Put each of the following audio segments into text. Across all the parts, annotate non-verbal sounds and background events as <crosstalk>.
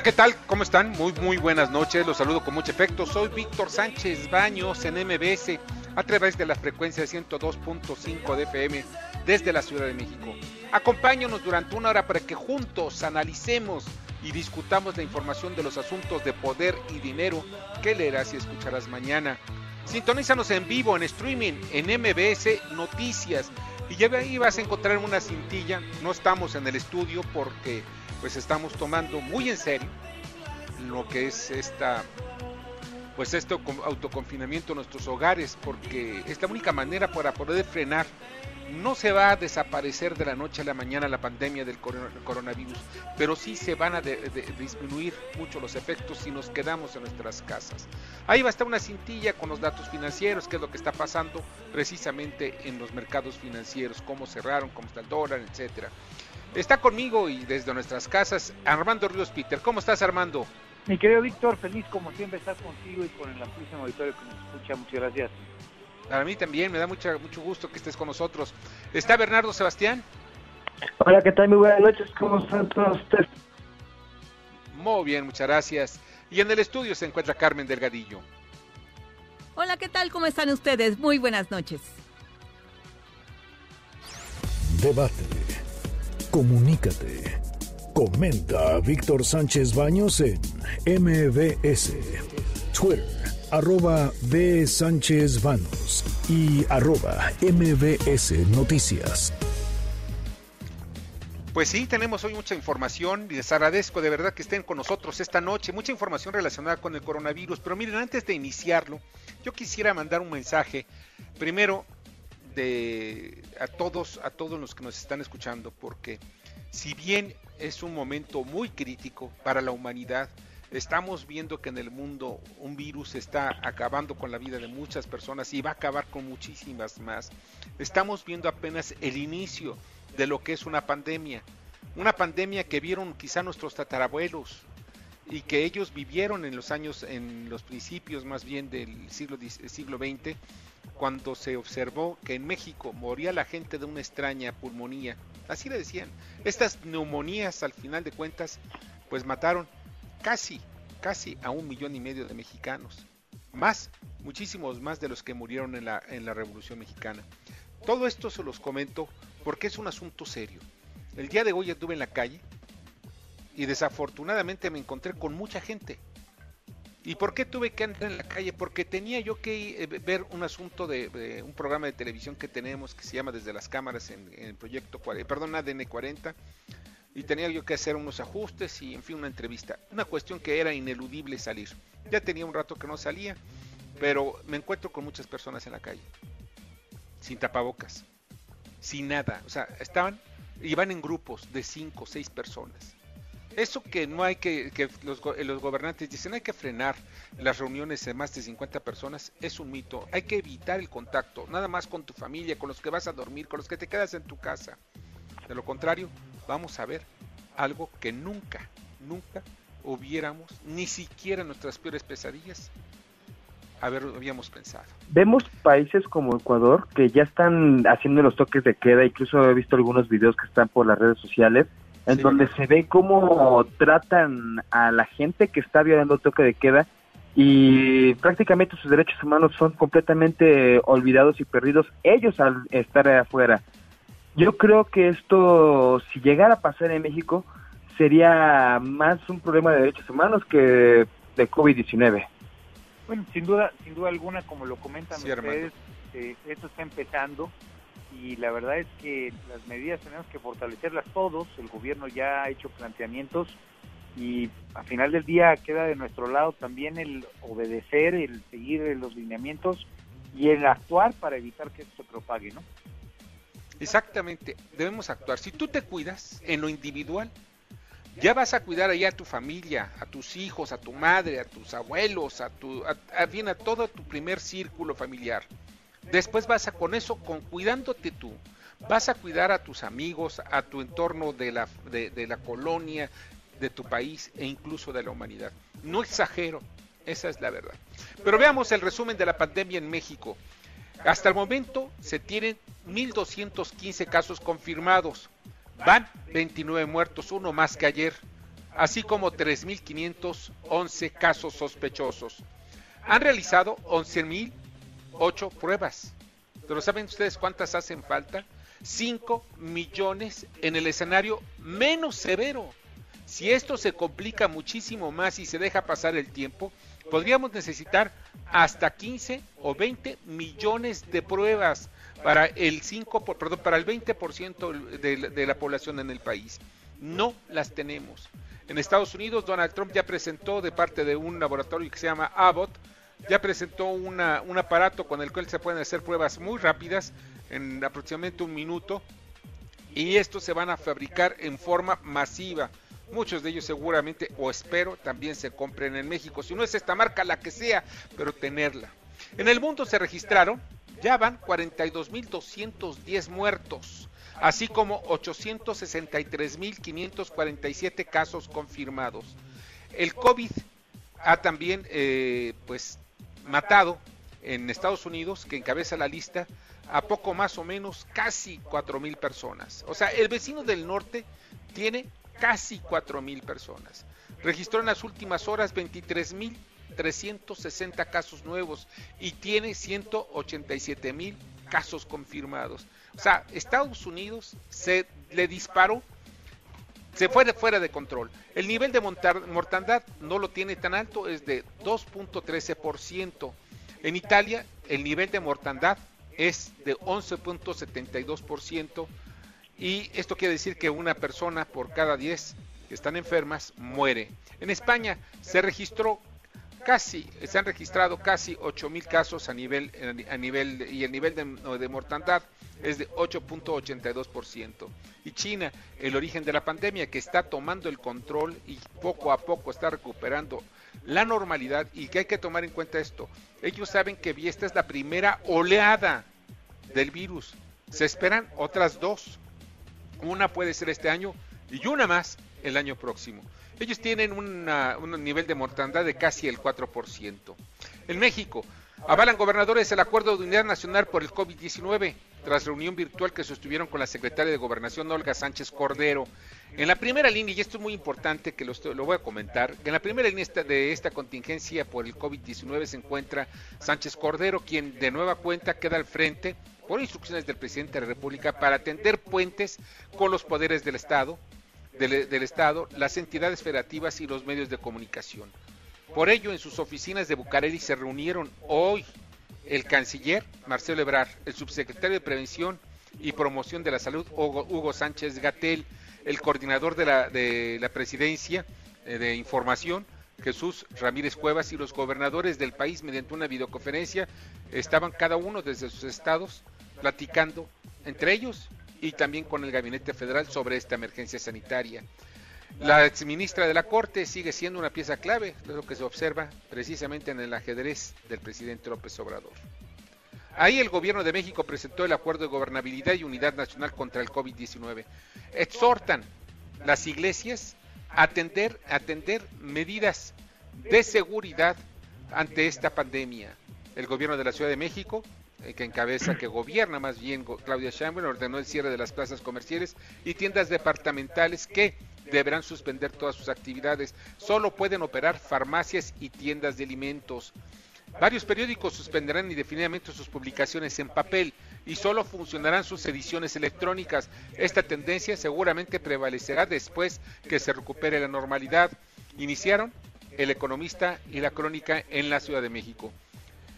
Hola, ¿qué tal? ¿Cómo están? Muy, muy buenas noches. Los saludo con mucho efecto. Soy Víctor Sánchez Baños en MBS a través de la frecuencia 102.5 de FM desde la Ciudad de México. Acompáñanos durante una hora para que juntos analicemos y discutamos la información de los asuntos de poder y dinero que leerás y escucharás mañana. Sintonízanos en vivo, en streaming, en MBS Noticias. Y ya ahí vas a encontrar una cintilla. No estamos en el estudio porque pues estamos tomando muy en serio lo que es esta pues este autoconfinamiento en nuestros hogares porque es la única manera para poder frenar no se va a desaparecer de la noche a la mañana la pandemia del coronavirus, pero sí se van a disminuir mucho los efectos si nos quedamos en nuestras casas. Ahí va a estar una cintilla con los datos financieros, qué es lo que está pasando precisamente en los mercados financieros, cómo cerraron, cómo está el dólar, etcétera. Está conmigo y desde nuestras casas Armando Ríos Peter. ¿Cómo estás, Armando? Mi querido Víctor, feliz como siempre estar contigo y con el amplísimo auditorio que nos escucha. Muchas gracias. A mí también, me da mucha, mucho gusto que estés con nosotros. ¿Está Bernardo Sebastián? Hola, ¿qué tal? Muy buenas noches, ¿cómo están todos ustedes? Muy bien, muchas gracias. Y en el estudio se encuentra Carmen Delgadillo. Hola, ¿qué tal? ¿Cómo están ustedes? Muy buenas noches. Debate Comunícate. Comenta a Víctor Sánchez Baños en MBS, Twitter, arroba B. Sánchez Baños y arroba MBS Noticias. Pues sí, tenemos hoy mucha información y les agradezco de verdad que estén con nosotros esta noche, mucha información relacionada con el coronavirus, pero miren, antes de iniciarlo, yo quisiera mandar un mensaje, primero de a todos, a todos los que nos están escuchando, porque si bien es un momento muy crítico para la humanidad, estamos viendo que en el mundo un virus está acabando con la vida de muchas personas y va a acabar con muchísimas más. Estamos viendo apenas el inicio de lo que es una pandemia, una pandemia que vieron quizá nuestros tatarabuelos y que ellos vivieron en los años, en los principios más bien del siglo, siglo XX cuando se observó que en México moría la gente de una extraña pulmonía. Así le decían. Estas neumonías, al final de cuentas, pues mataron casi, casi a un millón y medio de mexicanos. Más, muchísimos más de los que murieron en la, en la Revolución Mexicana. Todo esto se los comento porque es un asunto serio. El día de hoy estuve en la calle y desafortunadamente me encontré con mucha gente ¿Y por qué tuve que andar en la calle? Porque tenía yo que eh, ver un asunto de, un programa de televisión que tenemos que se llama Desde las Cámaras en, el proyecto, perdón, ADN 40, y tenía yo que hacer unos ajustes y, en fin, una entrevista. Una cuestión que era ineludible salir. Ya tenía un rato que no salía, pero me encuentro con muchas personas en la calle, sin tapabocas, sin nada. O sea, estaban, iban en grupos de cinco o seis personas eso que no hay que, que los, los, gobernantes dicen hay que frenar las reuniones de más de 50 personas, es un mito. Hay que evitar el contacto, nada más con tu familia, con los que vas a dormir, con los que te quedas en tu casa. De lo contrario, vamos a ver algo que nunca, nunca hubiéramos, ni siquiera nuestras peores pesadillas, haber, habíamos pensado. Vemos países como Ecuador que ya están haciendo los toques de queda, incluso he visto algunos videos que están por las redes sociales en donde se ve cómo tratan a la gente que está violando el toque de queda y prácticamente sus derechos humanos son completamente olvidados y perdidos ellos al estar afuera. Yo creo que esto, si llegara a pasar en México, sería más un problema de derechos humanos que de COVID-19. Bueno, sin duda, sin duda alguna, como lo comentan ustedes, eh, esto está empezando y la verdad es que las medidas tenemos que fortalecerlas todos. El gobierno ya ha hecho planteamientos y al final del día queda de nuestro lado también el obedecer, el seguir los lineamientos y el actuar para evitar que esto se propague, ¿no? Exactamente, debemos actuar. Si tú te cuidas en lo individual, ya vas a cuidar allá a tu familia, a tus hijos, a tu madre, a tus abuelos, a tu, a, bien a todo tu primer círculo familiar. Después vas a con eso, con cuidándote tú, vas a cuidar a tus amigos, a tu entorno de la, de la colonia, de tu país e incluso de la humanidad. No exagero, esa es la verdad. Pero veamos el resumen de la pandemia en México. Hasta el momento se tienen 1.215 casos confirmados. Van 29 muertos, uno más que ayer, así como 3.511 casos sospechosos. Han realizado 11.008 pruebas. Pero ¿saben ustedes cuántas hacen falta? 5 millones en el escenario menos severo. Si esto se complica muchísimo más y se deja pasar el tiempo, podríamos necesitar hasta 15 o 20 millones de pruebas para el 5, perdón, para el 20% de, de la población en el país. No las tenemos. En Estados Unidos, Donald Trump ya presentó de parte de un laboratorio que se llama Abbott, ya presentó una, un aparato con el cual se pueden hacer pruebas muy rápidas en aproximadamente un minuto y estos se van a fabricar en forma masiva. Muchos de ellos seguramente, o espero, también se compren en México. Si no es esta marca, la que sea, pero tenerla. En el mundo se registraron, ya van 42.210 muertos, así como 863.547 casos confirmados. El COVID ha también, eh, pues, matado en Estados Unidos, que encabeza la lista, a poco más o menos casi 4.000 personas. O sea, el vecino del norte tiene casi 4.000 personas. Registró en las últimas horas 23.360 casos nuevos y tiene 187.000 casos confirmados. O sea, Estados Unidos se le disparó, se fue de fuera de control. El nivel de mortandad no lo tiene tan alto, es de 2.13%. En Italia, el nivel de mortandad es de 11.72% y esto quiere decir que una persona por cada 10 que están enfermas muere. En España se registró casi, se han registrado casi 8.000 casos a nivel, a nivel y el nivel de, de mortandad es de 8.82%. Y China, el origen de la pandemia que está tomando el control y poco a poco está recuperando la normalidad y que hay que tomar en cuenta esto. Ellos saben que esta es la primera oleada del virus. Se esperan otras dos una puede ser este año y una más el año próximo. Ellos tienen un nivel de mortandad de casi el 4%. En México, avalan gobernadores el acuerdo de unidad nacional por el COVID-19 tras reunión virtual que sostuvieron con la secretaria de Gobernación Olga Sánchez Cordero. En la primera línea, y esto es muy importante que lo, lo voy a comentar, en la primera línea de esta contingencia por el COVID-19 se encuentra Sánchez Cordero, quien de nueva cuenta queda al frente por instrucciones del presidente de la República para tender puentes con los poderes del Estado, del, Estado, las entidades federativas y los medios de comunicación. Por ello, en sus oficinas de Bucareli se reunieron hoy el canciller Marcelo Ebrard, el subsecretario de Prevención y Promoción de la Salud Hugo, Sánchez Gatel, el coordinador de la, de la presidencia eh, de información, Jesús Ramírez Cuevas y los gobernadores del país mediante una videoconferencia estaban cada uno desde sus estados platicando entre ellos y también con el Gabinete Federal sobre esta emergencia sanitaria. La exministra de la Corte sigue siendo una pieza clave, es lo que se observa precisamente en el ajedrez del presidente López Obrador. Ahí el gobierno de México presentó el acuerdo de gobernabilidad y unidad nacional contra el COVID-19. Exhortan las iglesias a atender, a atender medidas de seguridad ante esta pandemia. El gobierno de la Ciudad de México eh, que encabeza, que gobierna más bien Claudia Sheinbaum, ordenó el cierre de las plazas comerciales y tiendas departamentales que deberán suspender todas sus actividades. Solo pueden operar farmacias y tiendas de alimentos. Varios periódicos suspenderán indefinidamente sus publicaciones en papel y solo funcionarán sus ediciones electrónicas. Esta tendencia seguramente prevalecerá después que se recupere la normalidad. Iniciaron El Economista y La Crónica en la Ciudad de México.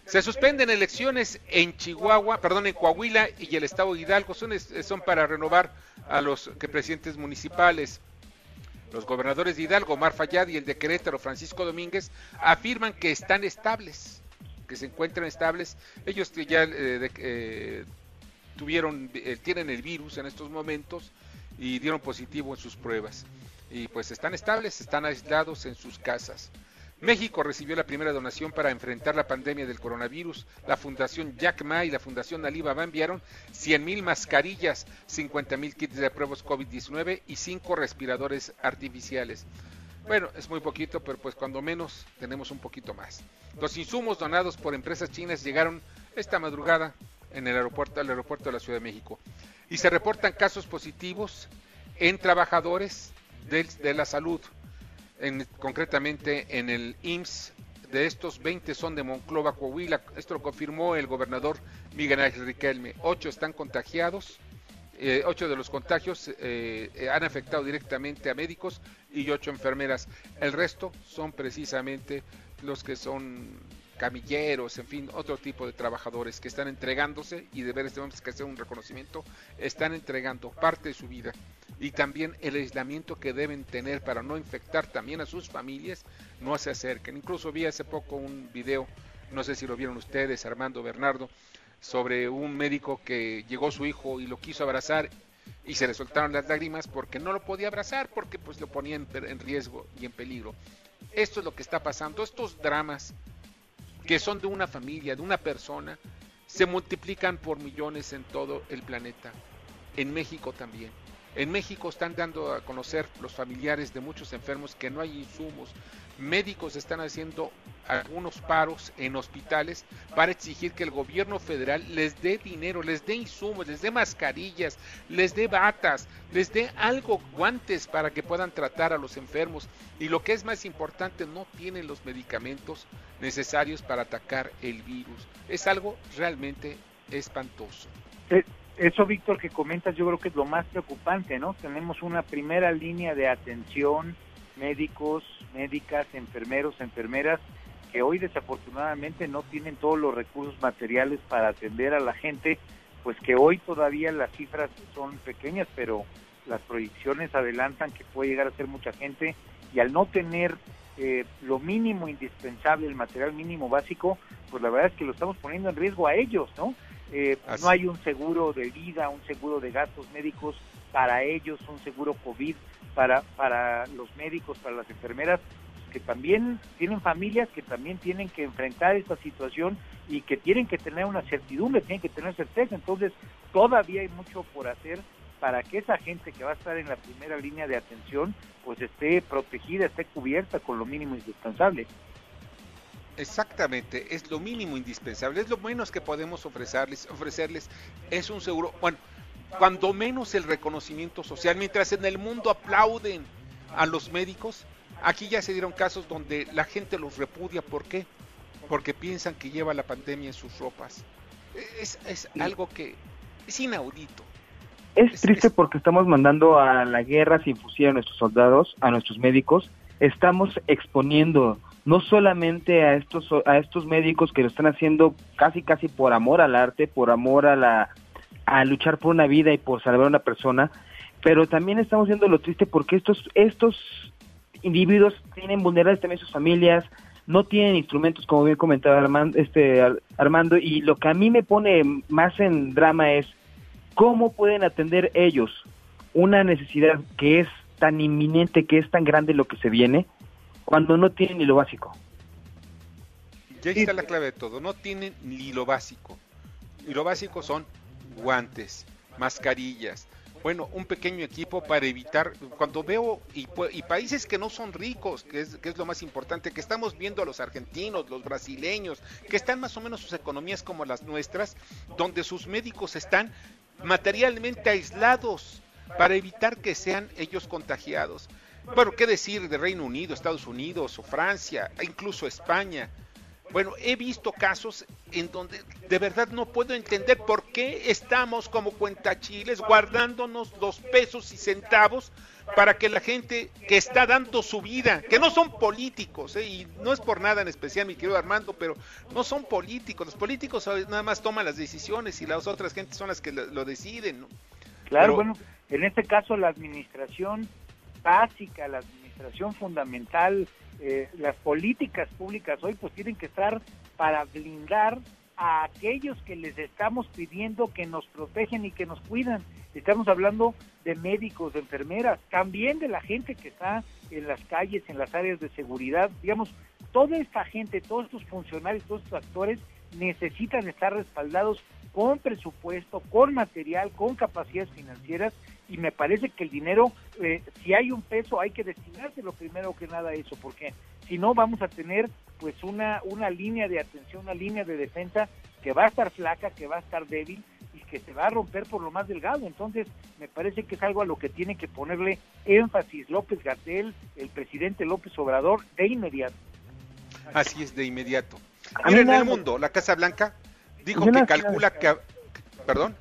Se suspenden elecciones en Chihuahua, perdón, en Coahuila y el Estado de Hidalgo. Son, son para renovar a los presidentes municipales. Los gobernadores de Hidalgo, Mar Fayad y el de Querétaro, Francisco Domínguez, afirman que están estables, que se encuentran estables. Ellos ya eh, eh, tuvieron, eh, tienen el virus en estos momentos y dieron positivo en sus pruebas. Y pues están estables, están aislados en sus casas. México recibió la primera donación para enfrentar la pandemia del coronavirus. La Fundación Jack Ma y la Fundación Alibaba enviaron 100.000 mascarillas, 50.000 kits de pruebas COVID-19 y 5 respiradores artificiales. Bueno, es muy poquito, pero pues cuando menos tenemos un poquito más. Los insumos donados por empresas chinas llegaron esta madrugada en el aeropuerto, al aeropuerto de la Ciudad de México. Y se reportan casos positivos en trabajadores de la salud concretamente en el IMSS. De estos 20 son de Monclova, Coahuila. Esto lo confirmó el gobernador Miguel Ángel Riquelme. Ocho están contagiados. Eh, ocho de los contagios eh, han afectado directamente a médicos y ocho enfermeras. El resto son precisamente los que son camilleros, en fin, otro tipo de trabajadores que están entregándose y de este que hacer un reconocimiento, están entregando parte de su vida y también el aislamiento que deben tener para no infectar también a sus familias, no se acerquen. Incluso vi hace poco un video, no sé si lo vieron ustedes, Armando Bernardo, sobre un médico que llegó su hijo y lo quiso abrazar y se le soltaron las lágrimas porque no lo podía abrazar porque pues lo ponía en, en riesgo y en peligro. Esto es lo que está pasando, estos dramas que son de una familia, de una persona, se multiplican por millones en todo el planeta, en México también. En México están dando a conocer los familiares de muchos enfermos que no hay insumos. Médicos están haciendo algunos paros en hospitales para exigir que el gobierno federal les dé dinero, les dé insumos, les dé mascarillas, les dé batas, les dé algo, guantes para que puedan tratar a los enfermos. Y lo que es más importante, no tienen los medicamentos necesarios para atacar el virus. Es algo realmente espantoso. Eh, eso, Víctor, que comentas, yo creo que es lo más preocupante, ¿no? Tenemos una primera línea de atención, médicos, médicas, enfermeros, enfermeras, que hoy desafortunadamente no tienen todos los recursos materiales para atender a la gente, pues que hoy todavía las cifras son pequeñas, pero las proyecciones adelantan que puede llegar a ser mucha gente y al no tener eh, lo mínimo indispensable, el material mínimo básico, pues la verdad es que lo estamos poniendo en riesgo a ellos, ¿no? Eh, no hay un seguro de vida, un seguro de gastos médicos para ellos, un seguro COVID para, para los médicos, para las enfermeras, que también tienen familias que también tienen que enfrentar esta situación y que tienen que tener una certidumbre, tienen que tener certeza. Entonces, todavía hay mucho por hacer para que esa gente que va a estar en la primera línea de atención, pues esté protegida, esté cubierta con lo mínimo indispensable. Exactamente, es lo mínimo indispensable, es lo menos que podemos ofrecerles, ofrecerles es un seguro, bueno, cuando menos el reconocimiento social, mientras en el mundo aplauden a los médicos, aquí ya se dieron casos donde la gente los repudia, ¿por qué? Porque piensan que lleva la pandemia en sus ropas. Es, es algo que es inaudito. Es, triste porque estamos mandando a la guerra sin fusil a nuestros soldados, a nuestros médicos, estamos exponiendo no solamente a estos a estos médicos que lo están haciendo casi casi por amor al arte, por amor a la a luchar por una vida y por salvar a una persona, pero también estamos viendo lo triste porque estos estos individuos tienen vulnerables también sus familias, no tienen instrumentos como bien comentaba Armando, este Armando y lo que a mí me pone más en drama es cómo pueden atender ellos una necesidad que es tan inminente, que es tan grande lo que se viene cuando no tienen ni lo básico. Ya está la clave de todo, no tienen ni lo básico. Y lo básico son guantes, mascarillas, bueno, un pequeño equipo para evitar, cuando veo, y, países que no son ricos, que es, que es, lo más importante, que estamos viendo a los argentinos, los brasileños, que están más o menos sus economías como las nuestras, donde sus médicos están materialmente aislados para evitar que sean ellos contagiados. Bueno, ¿qué decir de Reino Unido, Estados Unidos o Francia, e incluso España? Bueno, he visto casos en donde de verdad no puedo entender por qué estamos como cuentachiles guardándonos los pesos y centavos para que la gente que está dando su vida, que no son políticos, ¿eh? y no es por nada en especial, mi querido Armando, pero no son políticos, los políticos nada más toman las decisiones y las otras gentes son las que lo, deciden. ¿no? Claro, bueno, en este caso la administración básica, la administración fundamental, eh, las políticas públicas hoy pues tienen que estar para blindar a aquellos que les estamos pidiendo que nos protegen y que nos cuidan. Estamos hablando de médicos, de enfermeras, también de la gente que está en las calles, en las áreas de seguridad. Digamos, toda esta gente, todos estos funcionarios, todos estos actores necesitan estar respaldados con presupuesto, con material, con capacidades financieras y me parece que el dinero, eh, si hay un peso, hay que lo primero que nada a eso, porque si no vamos a tener pues una, una línea de atención, una línea de defensa que va a estar flaca, que va a estar débil y que se va a romper por lo más delgado. Entonces, me parece que es algo a lo que tiene que ponerle énfasis López Gatel, el presidente López Obrador, de inmediato. Así es, de inmediato. Miren, en el mundo, la Casa Blanca dijo que calcula que... Perdón.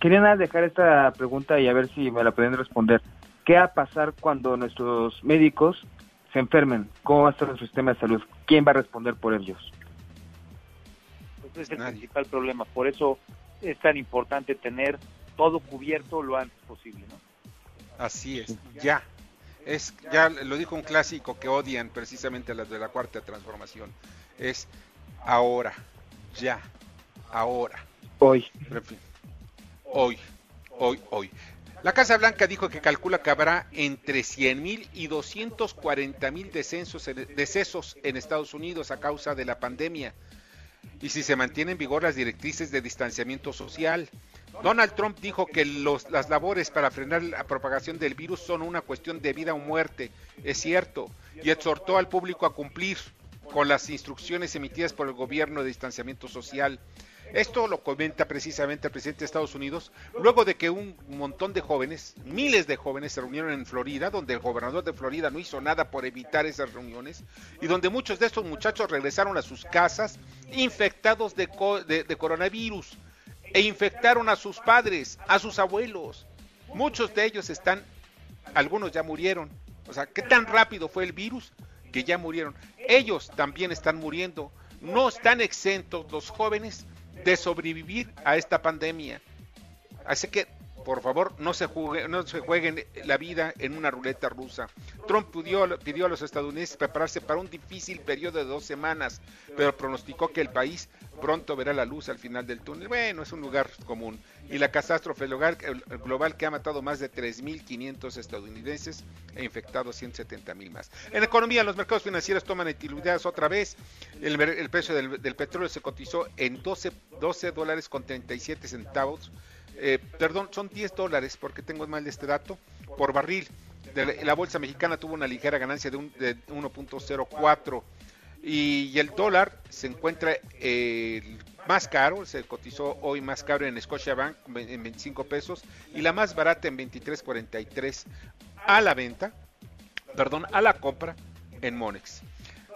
Quería nada dejar esta pregunta y a ver si me la pueden responder. ¿Qué va a pasar cuando nuestros médicos se enfermen? ¿Cómo va a estar el sistema de salud? ¿Quién va a responder por ellos? Pues es el principal problema. Por eso es tan importante tener todo cubierto lo antes posible, ¿no? Así es, ya. Es, ya lo dijo un clásico que odian precisamente las de la cuarta transformación. Es ahora, ya, ahora. Hoy hoy, hoy, hoy. La Casa Blanca dijo que calcula que habrá entre 100.000 y 240.000 decesos, decesos en Estados Unidos a causa de la pandemia. Y si se mantienen en vigor las directrices de distanciamiento social. Donald Trump dijo que los, las labores para frenar la propagación del virus son una cuestión de vida o muerte. Es cierto. Y exhortó al público a cumplir con las instrucciones emitidas por el gobierno de distanciamiento social. Esto lo comenta precisamente el presidente de Estados Unidos luego de que un montón de jóvenes, miles de jóvenes, se reunieron en Florida, donde el gobernador de Florida no hizo nada por evitar esas reuniones y donde muchos de estos muchachos regresaron a sus casas infectados de, coronavirus e infectaron a sus padres, a sus abuelos. Muchos de ellos están, algunos ya murieron. O sea, ¿qué tan rápido fue el virus que ya murieron? Ellos también están muriendo. No están exentos los jóvenes de sobrevivir a esta pandemia. Así que, por favor, no se, no se jueguen la vida en una ruleta rusa. Trump pidió, pidió a los estadounidenses prepararse para un difícil periodo de dos semanas, pero pronosticó que el país pronto verá la luz al final del túnel. Bueno, es un lugar común. Y la catástrofe global que ha matado más de 3.500 estadounidenses e infectado 170.000 más. En economía, los mercados financieros toman utilidades otra vez. El, precio del, petróleo se cotizó en 12, 12 dólares con 37 centavos. Eh, perdón, son 10 dólares porque tengo mal este dato por barril. la bolsa mexicana tuvo una ligera ganancia de, de 1.04 y, el dólar se encuentra eh, más caro, se cotizó hoy más caro en Scotiabank en 25 pesos y la más barata en 23.43 a la venta, perdón, a la compra en Monex.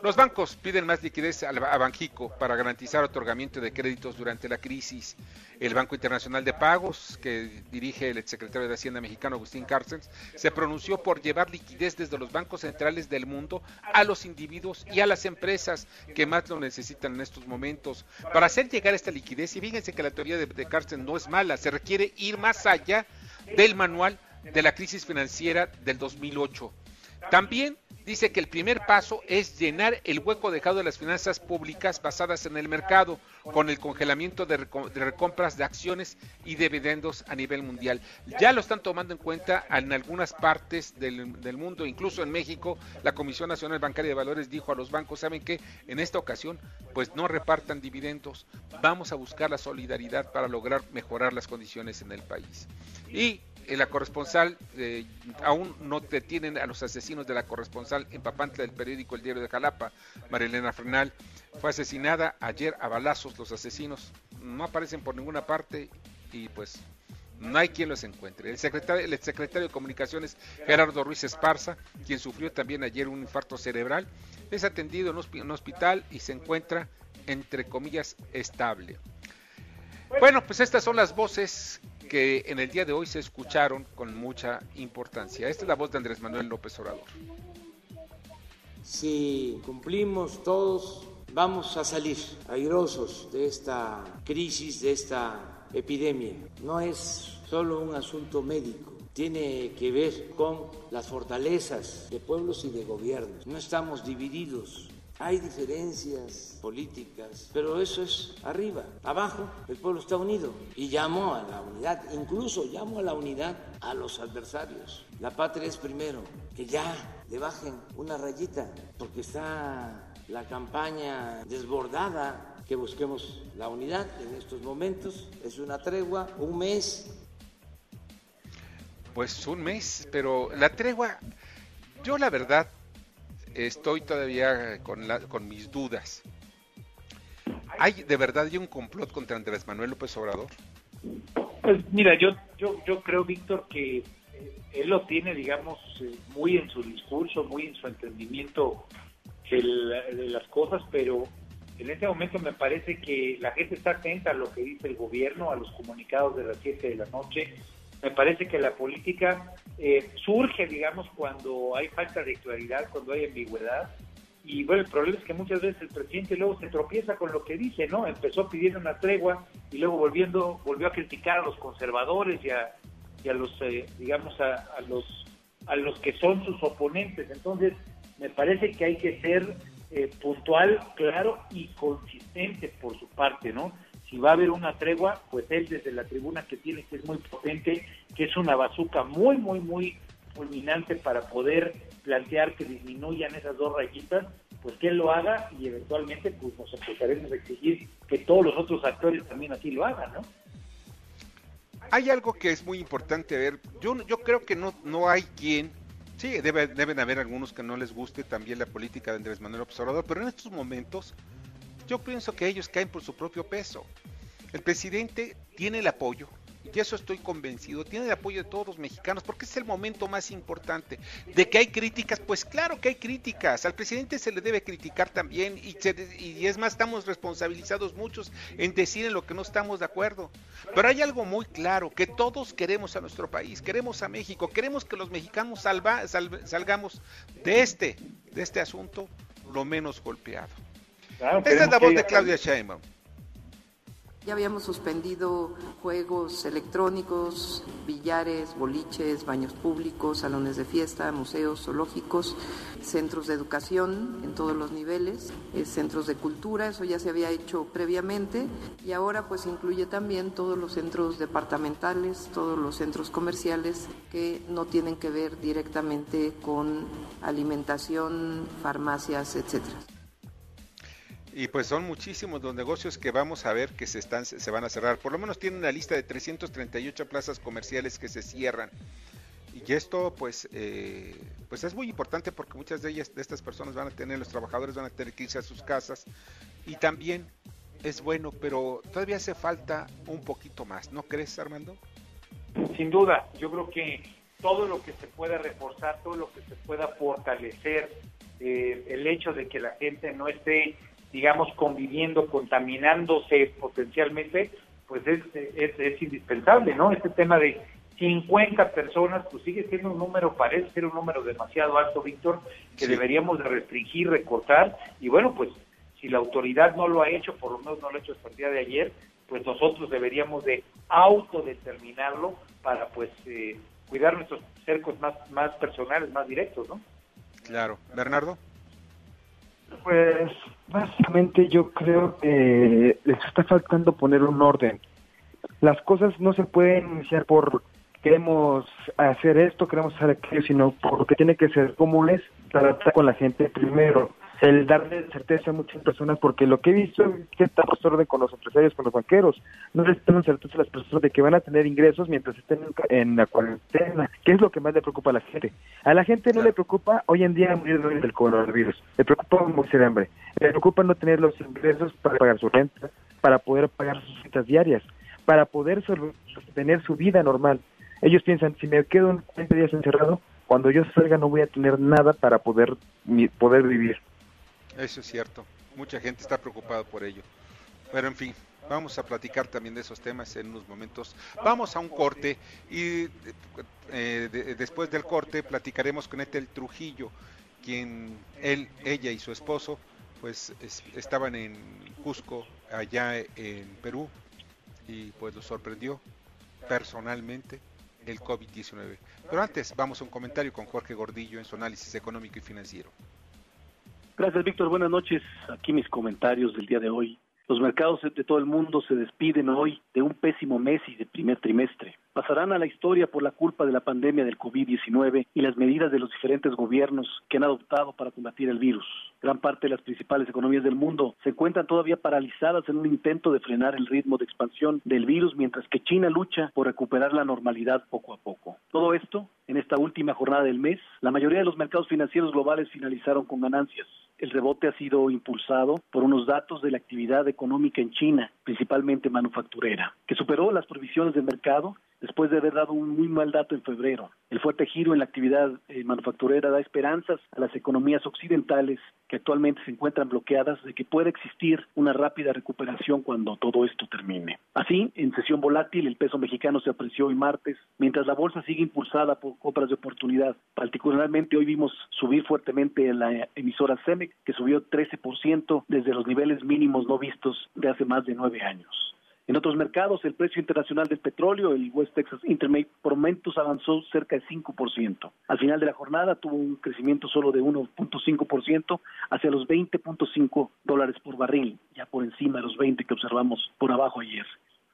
Los bancos piden más liquidez a Banjico para garantizar otorgamiento de créditos durante la crisis. El Banco Internacional de Pagos, que dirige el exsecretario de Hacienda mexicano Agustín Carstens, se pronunció por llevar liquidez desde los bancos centrales del mundo a los individuos y a las empresas que más lo necesitan en estos momentos. Para hacer llegar esta liquidez, y fíjense que la teoría de, de no es mala, se requiere ir más allá del manual de la crisis financiera del 2008. También dice que el primer paso es llenar el hueco dejado de las finanzas públicas basadas en el mercado, con el congelamiento de, recompras de acciones y dividendos a nivel mundial. Ya lo están tomando en cuenta en algunas partes del, del mundo, incluso en México, la Comisión Nacional Bancaria de Valores dijo a los bancos, ¿saben que En esta ocasión, pues no repartan dividendos, vamos a buscar la solidaridad para lograr mejorar las condiciones en el país. Y la corresponsal, eh, aún no detienen a los asesinos de la corresponsal en Papantla del periódico El Diario de Jalapa, Marilena Frenal. Fue asesinada ayer a balazos los asesinos. No aparecen por ninguna parte y pues no hay quien los encuentre. El secretario, el secretario de Comunicaciones, Gerardo Ruiz Esparza, quien sufrió también ayer un infarto cerebral, es atendido en un hospital y se encuentra entre comillas, estable. Bueno, pues estas son las voces que en el día de hoy se escucharon con mucha importancia. Esta es la voz de Andrés Manuel López Obrador. Si cumplimos todos, vamos a salir airosos de esta crisis, de esta epidemia. No es solo un asunto médico, tiene que ver con las fortalezas de pueblos y de gobiernos. No estamos divididos hay diferencias políticas, pero eso es arriba. Abajo el pueblo está unido y llamo a la unidad, incluso llamo a la unidad a los adversarios. La patria es primero, que ya le bajen una rayita, porque está la campaña desbordada, que busquemos la unidad en estos momentos. Es una tregua, un mes. Pues un mes, pero la tregua, yo la verdad estoy todavía con, con mis dudas. ¿Hay de verdad hay un complot contra Andrés Manuel López Obrador? Pues mira, yo, yo, yo creo, Víctor, que eh, él lo tiene, digamos, eh, muy en su discurso, muy en su entendimiento de, de, las cosas, pero en este momento me parece que la gente está atenta a lo que dice el gobierno, a los comunicados de las 7 de la noche. Me parece que la política eh, surge, digamos, cuando hay falta de claridad, cuando hay ambigüedad. Y bueno, el problema es que muchas veces el presidente luego se tropieza con lo que dice, ¿no? Empezó pidiendo una tregua y luego volviendo, volvió a criticar a los conservadores y a, los, eh, digamos, a, a, los, a los que son sus oponentes. Entonces, me parece que hay que ser eh, puntual, claro y consistente por su parte, ¿no? Si va a haber una tregua, pues él desde la tribuna que tiene, que es muy potente, que es una bazuca muy, muy, muy fulminante para poder plantear que disminuyan esas dos rayitas, pues que él lo haga y eventualmente pues nos empezaremos a exigir que todos los otros actores también así lo hagan, ¿no? Hay algo que es muy importante ver. Yo, yo creo que no, no hay quien Sí, debe, deben haber algunos que no les guste también la política de Andrés Manuel Observador, pero en estos momentos yo pienso que ellos caen por su propio peso. El presidente tiene el apoyo, y eso estoy convencido, tiene el apoyo de todos los mexicanos, porque es el momento más importante. De que hay críticas, pues claro que hay críticas, al presidente se le debe criticar también, y, es más, estamos responsabilizados muchos en decir en lo que no estamos de acuerdo. Pero hay algo muy claro, que todos queremos a nuestro país, queremos a México, queremos que los mexicanos salva, salgamos de este, de este asunto lo menos golpeado. Esta es la voz de Claudia Sheinbaum. Ya habíamos suspendido juegos electrónicos, billares, boliches, baños públicos, salones de fiesta, museos, zoológicos, centros de educación en todos los niveles, eh, centros de cultura, eso ya se había hecho previamente y ahora pues incluye también todos los centros departamentales, todos los centros comerciales que no tienen que ver directamente con alimentación, farmacias, etcétera. Y pues son muchísimos los negocios que vamos a ver que se están se van a cerrar. Por lo menos tienen una lista de 338 plazas comerciales que se cierran. Y esto pues eh, pues es muy importante porque muchas de ellas de estas personas van a tener los trabajadores van a tener que irse a sus casas y también es bueno, pero todavía hace falta un poquito más, ¿no crees, Armando? Sin duda, yo creo que todo lo que se pueda reforzar, todo lo que se pueda fortalecer, eh, el hecho de que la gente no esté digamos, conviviendo, contaminándose potencialmente, pues es, es, indispensable, ¿no? Este tema de 50 personas, pues sigue siendo un número, parece ser un número demasiado alto, Víctor, que deberíamos de restringir, recortar, y bueno, pues si la autoridad no lo ha hecho, por lo menos no lo ha hecho hasta el día de ayer, pues nosotros deberíamos de autodeterminarlo para pues eh, cuidar nuestros cercos más, más personales, más directos, ¿no? Claro. Bernardo. Pues básicamente yo creo que les está faltando poner un orden. Las cosas no se pueden iniciar por queremos hacer esto, queremos hacer aquello, sino porque tiene que ser como es, tratar con la gente primero el darle certeza a muchas personas, porque lo que he visto es que está orden con los empresarios, con los banqueros. No les dan certeza a las personas de que van a tener ingresos mientras estén en la cuarentena, que es lo que más le preocupa a la gente. A la gente no le preocupa hoy en día morir del coronavirus, le preocupa morirse de hambre, le preocupa no tener los ingresos para pagar su renta, para poder pagar sus citas diarias, para poder sostener su vida normal. Ellos piensan, si me quedo 40 días encerrado, cuando yo salga no voy a tener nada para poder, poder vivir. Eso es cierto. Mucha gente está preocupada por ello. Pero en fin, vamos a platicar también de esos temas en unos momentos. Vamos a un corte y eh, después del corte platicaremos con Etel Trujillo, quien él, ella y su esposo pues estaban en Cusco, allá en Perú, y pues lo sorprendió personalmente el COVID-19. Pero antes vamos a un comentario con Jorge Gordillo en su análisis económico y financiero. Gracias, Víctor. Buenas noches. Aquí mis comentarios del día de hoy. Los mercados de todo el mundo se despiden hoy de un pésimo mes y de primer trimestre. Pasarán a la historia por la culpa de la pandemia del COVID-19 y las medidas de los diferentes gobiernos que han adoptado para combatir el virus. Gran parte de las principales economías del mundo se encuentran todavía paralizadas en un intento de frenar el ritmo de expansión del virus, mientras que China lucha por recuperar la normalidad poco a poco. Todo esto, en esta última jornada del mes, la mayoría de los mercados financieros globales finalizaron con ganancias. El rebote ha sido impulsado por unos datos de la actividad económica en China, principalmente manufacturera, que superó las previsiones del mercado después de haber dado un muy mal dato en febrero. El fuerte giro en la actividad eh, manufacturera da esperanzas a las economías occidentales que actualmente se encuentran bloqueadas de que pueda existir una rápida recuperación cuando todo esto termine. Así, en sesión volátil, el peso mexicano se apreció hoy martes, mientras la bolsa sigue impulsada por compras de oportunidad. Particularmente hoy vimos subir fuertemente la emisora CEMEC, que subió 13% desde los niveles mínimos no vistos de hace más de nueve años. En otros mercados, el precio internacional del petróleo, el West Texas Intermediate, por momentos avanzó cerca de 5%. Al final de la jornada tuvo un crecimiento solo de 1.5% hacia los 20.5 dólares por barril, ya por encima de los 20 que observamos por abajo ayer.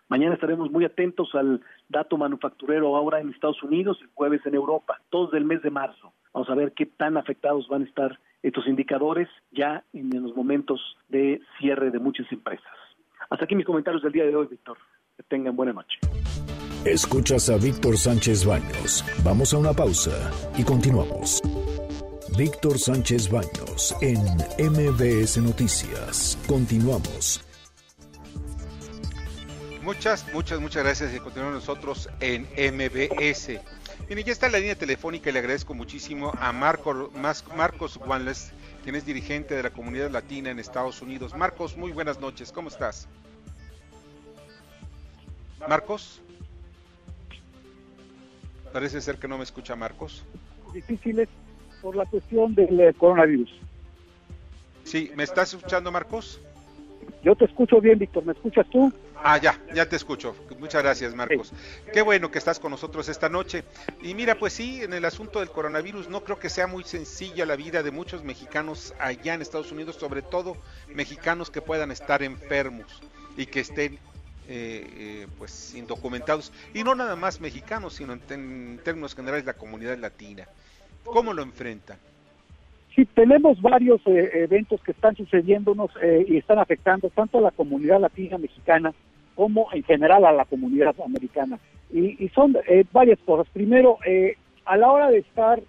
Mañana estaremos muy atentos al dato manufacturero ahora en Estados Unidos, el jueves en Europa, todos del mes de marzo. Vamos a ver qué tan afectados van a estar estos indicadores ya en los momentos de cierre de muchas empresas. Hasta aquí mis comentarios del día de hoy, Víctor. Que tengan buena noche. Escuchas a Víctor Sánchez Baños. Vamos a una pausa y continuamos. Víctor Sánchez Baños en MBS Noticias. Continuamos. Muchas, muchas, muchas gracias y continuamos nosotros en MBS. Bien, ya está la línea telefónica y le agradezco muchísimo a Marco, Marcos Wanles quien es dirigente de la comunidad latina en Estados Unidos. Marcos, muy buenas noches, ¿cómo estás? Marcos. Parece ser que no me escucha Marcos. Difíciles por la cuestión del eh, coronavirus. Sí, ¿me estás escuchando Marcos? Yo te escucho bien, Víctor, ¿me escuchas tú? Ah, ya, ya te escucho. Muchas gracias, Marcos. Qué bueno que estás con nosotros esta noche. Y mira, pues sí, en el asunto del coronavirus no creo que sea muy sencilla la vida de muchos mexicanos allá en Estados Unidos, sobre todo mexicanos que puedan estar enfermos y que estén eh, eh, pues indocumentados. Y no nada más mexicanos, sino en, en términos generales la comunidad latina. ¿Cómo lo enfrentan? Sí, tenemos varios eh, eventos que están sucediéndonos eh, y están afectando tanto a la comunidad latina mexicana como en general a la comunidad americana. Y, son eh, varias cosas. Primero, a la hora de estar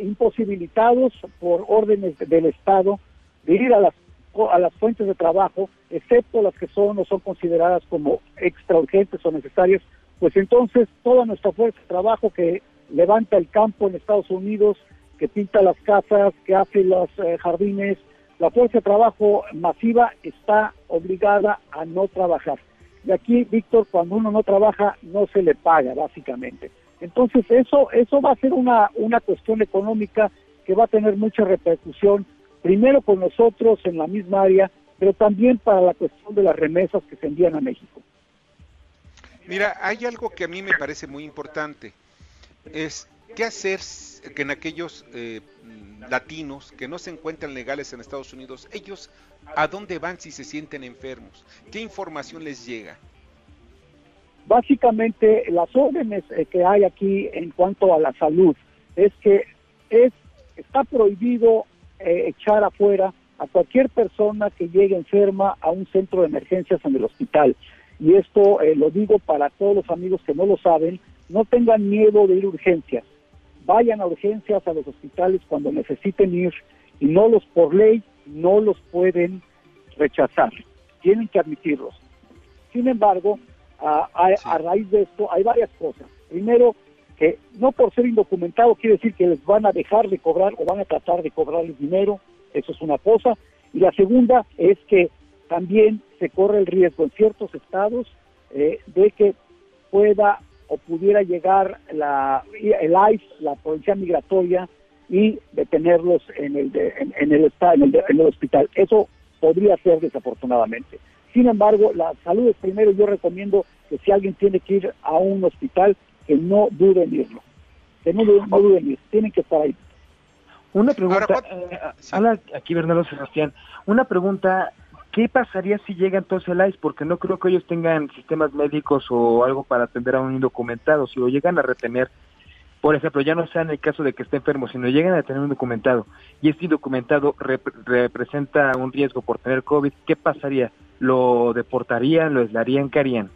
imposibilitados por órdenes del Estado de ir a las, a las fuentes de trabajo, excepto las que son o son consideradas como extra urgentes o necesarias, pues entonces toda nuestra fuerza de trabajo que levanta el campo en Estados Unidos, que pinta las casas, que hace los eh, jardines, la fuerza de trabajo masiva está obligada a no trabajar. Y aquí, Víctor, cuando uno no trabaja, no se le paga, básicamente. Entonces, eso, eso va a ser una, una cuestión económica que va a tener mucha repercusión, primero con nosotros en la misma área, pero también para la cuestión de las remesas que se envían a México. Mira, hay algo que a mí me parece muy importante. Es ¿Qué hacer que en aquellos eh, latinos que no se encuentran legales en Estados Unidos, ellos a dónde van si se sienten enfermos? ¿Qué información les llega? Básicamente, las órdenes eh, que hay aquí en cuanto a la salud es que es está prohibido eh, echar afuera a cualquier persona que llegue enferma a un centro de emergencias en el hospital. Y esto lo digo para todos los amigos que no lo saben, no tengan miedo de ir a urgencias vayan a urgencias a los hospitales cuando necesiten ir y no los por ley no los pueden rechazar, tienen que admitirlos. Sin embargo, a, a, raíz de esto hay varias cosas. Primero, que no por ser indocumentado quiere decir que les van a dejar de cobrar o van a tratar de cobrar el dinero, eso es una cosa. Y la segunda es que también se corre el riesgo en ciertos estados eh, de que pueda o pudiera llegar la, el ICE, la policía migratoria, y detenerlos en el, en, el, en, el, hospital. Eso podría ser desafortunadamente. Sin embargo, la salud es primero. Yo recomiendo que si alguien tiene que ir a un hospital, que no duden en irlo. Que no, duden en ir. Tienen que estar ahí. Una pregunta, eh, aquí Bernardo Sebastián, una pregunta, ¿qué pasaría si llega entonces el ICE? Porque no creo que ellos tengan sistemas médicos o algo para atender a un indocumentado. Si lo llegan a retener, por ejemplo, ya no sea en el caso de que esté enfermo, sino llegan a tener un documentado y este documentado representa un riesgo por tener COVID, ¿qué pasaría? ¿Lo deportarían? ¿Lo aislarían? ¿Qué harían?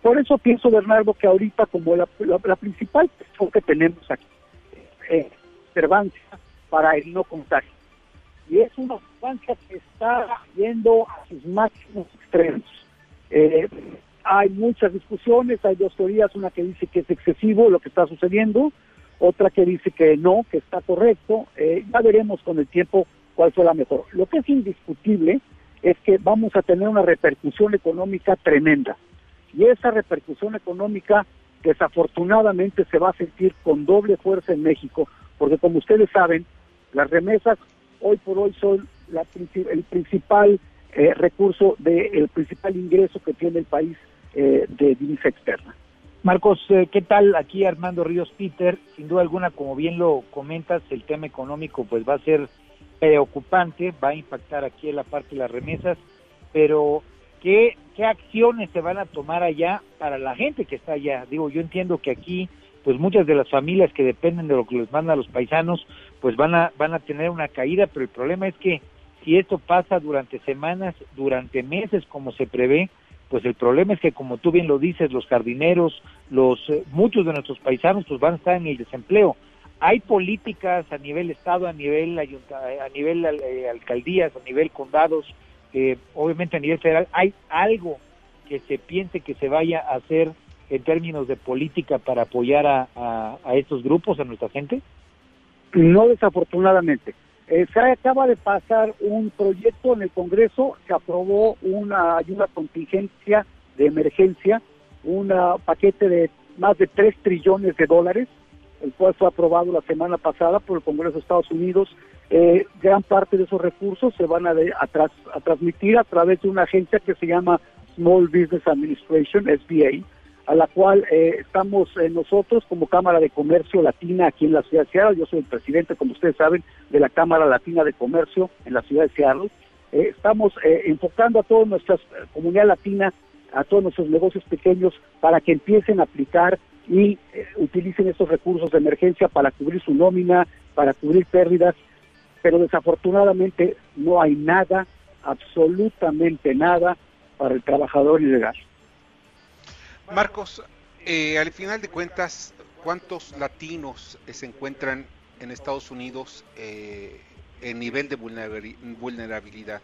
Por eso pienso, Bernardo, que ahorita como la, principal cuestión que tenemos aquí es observancia para el no contagio. Y es una observancia que está yendo a sus máximos extremos. Eh, hay muchas discusiones, hay dos teorías, una que dice que es excesivo lo que está sucediendo, otra que dice que no, que está correcto. Eh, ya veremos con el tiempo cuál fue la mejor. Lo que es indiscutible es que vamos a tener una repercusión económica tremenda. Y esa repercusión económica desafortunadamente se va a sentir con doble fuerza en México, porque como ustedes saben, las remesas hoy por hoy son la, el principal eh, recurso del principal ingreso que tiene el país eh, de divisa externa. Marcos, eh, ¿qué tal? Aquí Armando Ríos Peter. Sin duda alguna, como bien lo comentas, el tema económico pues va a ser preocupante, va a impactar aquí en la parte de las remesas, pero ¿qué, ¿qué acciones se van a tomar allá para la gente que está allá? Digo, yo entiendo que aquí pues muchas de las familias que dependen de lo que les mandan los paisanos, pues van a, van a tener una caída, pero el problema es que si esto pasa durante semanas, durante meses, como se prevé, pues el problema es que como tú bien lo dices, los jardineros, los eh, muchos de nuestros paisanos pues van a estar en el desempleo. Hay políticas a nivel estado, a nivel a nivel eh, alcaldías, a nivel condados, eh, obviamente a nivel federal, hay algo que se piense que se vaya a hacer en términos de política para apoyar a, a estos grupos, a nuestra gente? No, desafortunadamente. Eh, se acaba de pasar un proyecto en el Congreso, se aprobó una ayuda contingencia de emergencia, un paquete de más de 3 trillones de dólares, el cual fue aprobado la semana pasada por el Congreso de Estados Unidos. Eh, gran parte de esos recursos se van a, a transmitir a través de una agencia que se llama Small Business Administration, SBA, a la cual eh, estamos eh, nosotros como Cámara de Comercio Latina aquí en la ciudad de Seattle. Yo soy el presidente, como ustedes saben, de la Cámara Latina de Comercio en la ciudad de Seattle. Eh, estamos enfocando a toda nuestra comunidad latina, a todos nuestros negocios pequeños, para que empiecen a aplicar y utilicen estos recursos de emergencia para cubrir su nómina, para cubrir pérdidas, pero desafortunadamente no hay nada, absolutamente nada, para el trabajador ilegal. Marcos, eh, al final de cuentas, ¿cuántos latinos se encuentran en Estados Unidos eh, en nivel de vulnerabilidad?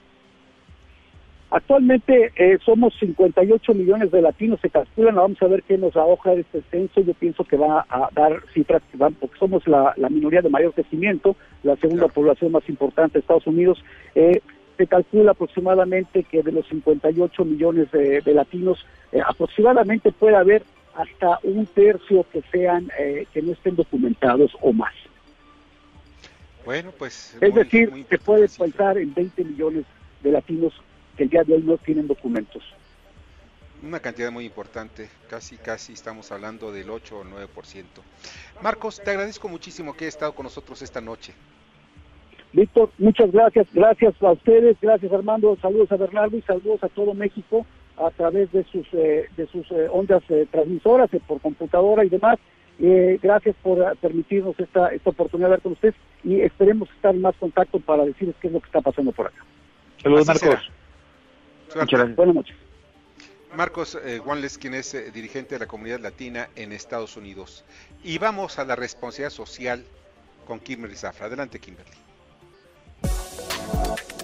Actualmente eh, somos 58 millones de latinos, se calculan, vamos a ver qué nos arroja este censo, yo pienso que va a dar cifras que van, porque somos la, minoría de mayor crecimiento, la segunda población más importante de Estados Unidos, eh, se calcula aproximadamente que de los 58 millones de, latinos, eh, aproximadamente puede haber hasta un tercio que sean eh, que no estén documentados o más. Bueno, pues es decir, se puede pensar en 20 millones de latinos que el día de hoy no tienen documentos. Una cantidad muy importante, casi casi estamos hablando del 8 o 9%. Marcos, te agradezco muchísimo que hayas estado con nosotros esta noche. Víctor, muchas gracias, gracias a ustedes, gracias Armando, saludos a Bernardo y saludos a todo México a través de sus eh, de sus eh, ondas eh, transmisoras por computadora y demás. gracias por permitirnos esta esta oportunidad de ver con ustedes y esperemos estar en más contacto para decirles qué es lo que está pasando por acá. Saludos Marcos. Buenas noches. Marcos Juanles, quien es dirigente de la comunidad latina en Estados Unidos. Y vamos a la responsabilidad social con Kimberly Zafra. Adelante, Kimberly.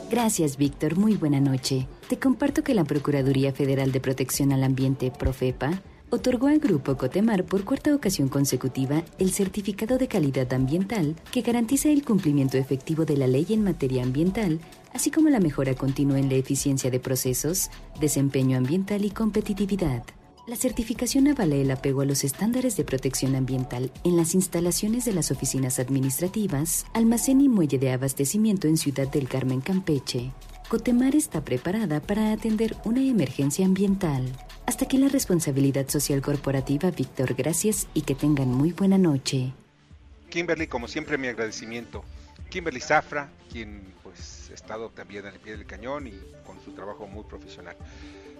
Gracias, Víctor. Muy buena noche. Te comparto que la Procuraduría Federal de Protección al Ambiente, Profepa, otorgó al Grupo Cotemar por cuarta ocasión consecutiva el certificado de calidad ambiental que garantiza el cumplimiento efectivo de la ley en materia ambiental, así como la mejora continua en la eficiencia de procesos, desempeño ambiental y competitividad. La certificación avala el apego a los estándares de protección ambiental en las instalaciones de las oficinas administrativas, almacén y muelle de abastecimiento en Ciudad del Carmen, Campeche. Cotemar está preparada para atender una emergencia ambiental. Hasta aquí la responsabilidad social corporativa, Víctor. Gracias y que tengan muy buena noche. Kimberly, como siempre, mi agradecimiento. Kimberly Zafra, quien pues ha estado también al pie del cañón y con su trabajo muy profesional.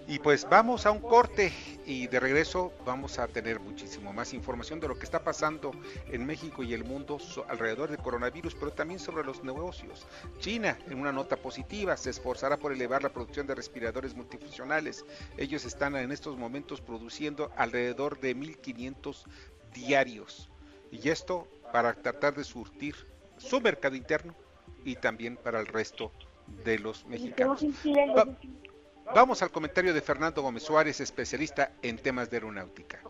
Y pues vamos a un corte y de regreso vamos a tener muchísimo más información de lo que está pasando en México y el mundo alrededor del coronavirus, pero también sobre los negocios. China, en una nota positiva, se esforzará por elevar la producción de respiradores multifuncionales. Ellos están en estos momentos produciendo alrededor de 1.500 diarios. Y esto para tratar de surtir su mercado interno y también para el resto de los mexicanos. Vamos al comentario de Fernando Gómez Suárez, especialista en temas de aeronáutica.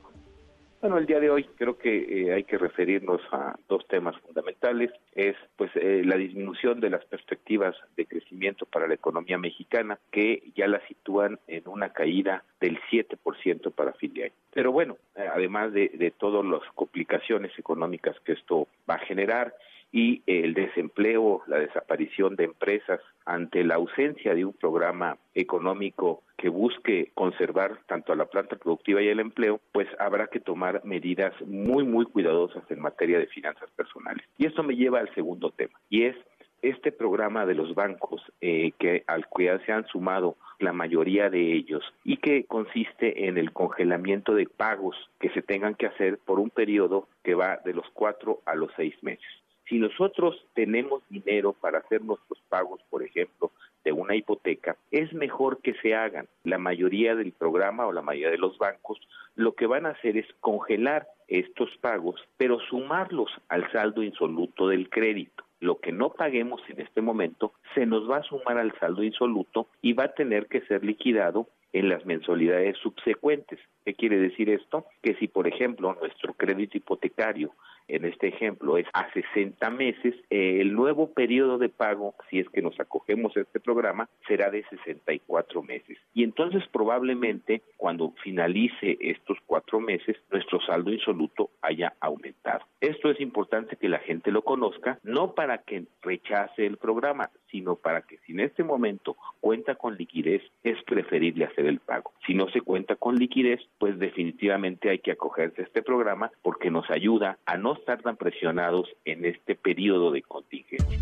Bueno, el día de hoy creo que eh, hay que referirnos a dos temas fundamentales. Es pues eh, la disminución de las perspectivas de crecimiento para la economía mexicana, que ya la sitúan en una caída del 7% para fin de año. Pero bueno, eh, además de, de todas las complicaciones económicas que esto va a generar, y el desempleo, la desaparición de empresas ante la ausencia de un programa económico que busque conservar tanto a la planta productiva y el empleo, pues habrá que tomar medidas muy, muy cuidadosas en materia de finanzas personales. Y esto me lleva al segundo tema, y es este programa de los bancos eh, que al que se han sumado la mayoría de ellos y que consiste en el congelamiento de pagos que se tengan que hacer por un periodo que va de los cuatro a los seis meses. Si nosotros tenemos dinero para hacer nuestros pagos, por ejemplo, de una hipoteca, es mejor que se hagan. La mayoría del programa o la mayoría de los bancos lo que van a hacer es congelar estos pagos, pero sumarlos al saldo insoluto del crédito. Lo que no paguemos en este momento se nos va a sumar al saldo insoluto y va a tener que ser liquidado en las mensualidades subsecuentes. ¿Qué quiere decir esto? Que si, por ejemplo, nuestro crédito hipotecario en este ejemplo es a 60 meses, eh, el nuevo periodo de pago, si es que nos acogemos a este programa, será de 64 meses. Y entonces probablemente cuando finalice estos cuatro meses, nuestro saldo insoluto haya aumentado. Esto es importante que la gente lo conozca, no para que rechace el programa, sino para que si en este momento cuenta con liquidez, es preferible hacer el pago. Si no se cuenta con liquidez, pues definitivamente hay que acogerse a este programa porque nos ayuda a no estar tan presionados en este periodo de contingencia.